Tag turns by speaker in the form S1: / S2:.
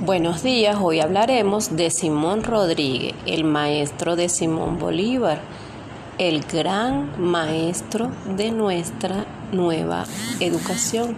S1: Buenos días, hoy hablaremos de Simón Rodríguez, el maestro de Simón Bolívar, el gran maestro de nuestra nueva educación.